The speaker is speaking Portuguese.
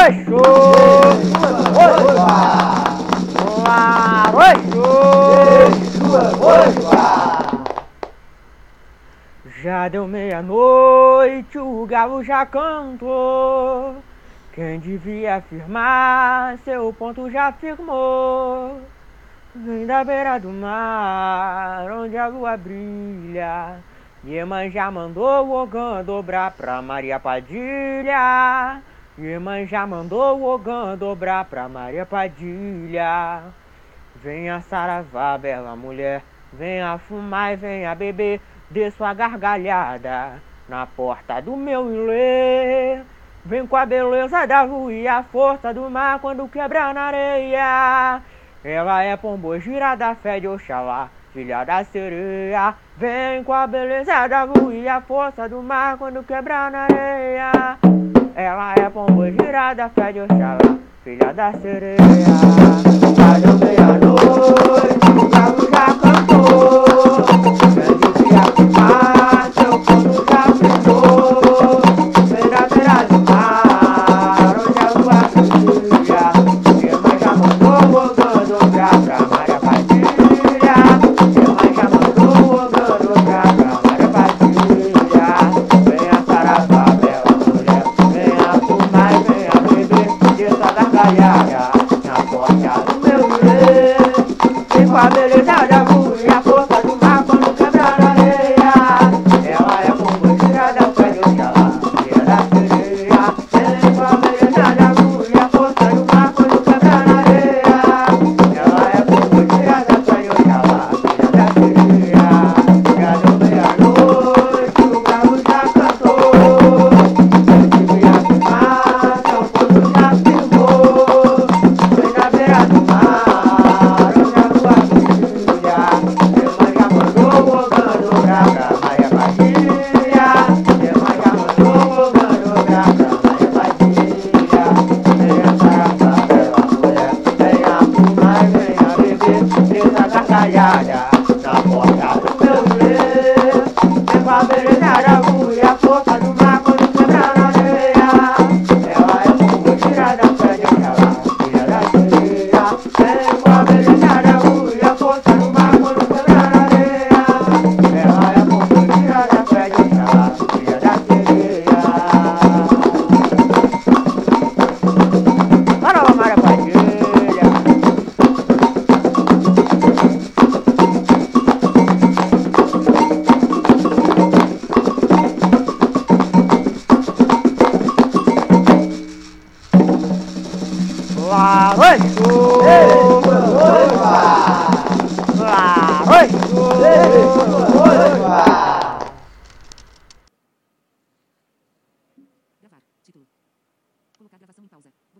Laroxo! Laroxo! Já deu meia-noite, o galo já cantou. Quem devia afirmar, seu ponto já firmou. Vem da beira do mar, onde a lua brilha. Iemanjá mandou o Ogã dobrar pra Maria Padilha. Iemanjá mandou o Ogã dobrar pra Maria Padilha. Venha saravá, bela mulher, venha fumar e venha beber, dê sua gargalhada na porta do meu ilê. Vem com a beleza da lua e a força do mar quando quebra na areia. Ela é pombo girada, fé de Oxalá, filha da sereia. Vem com a beleza da lua e a força do mar quando quebra na areia. Ela é pombo girada, fé de Oxalá, filha da sereia. Valeu meia-noite, Desça da galhaga, na porta do meu ilê. Vem com a beleza da lua e a Desça da calhada, em pausa.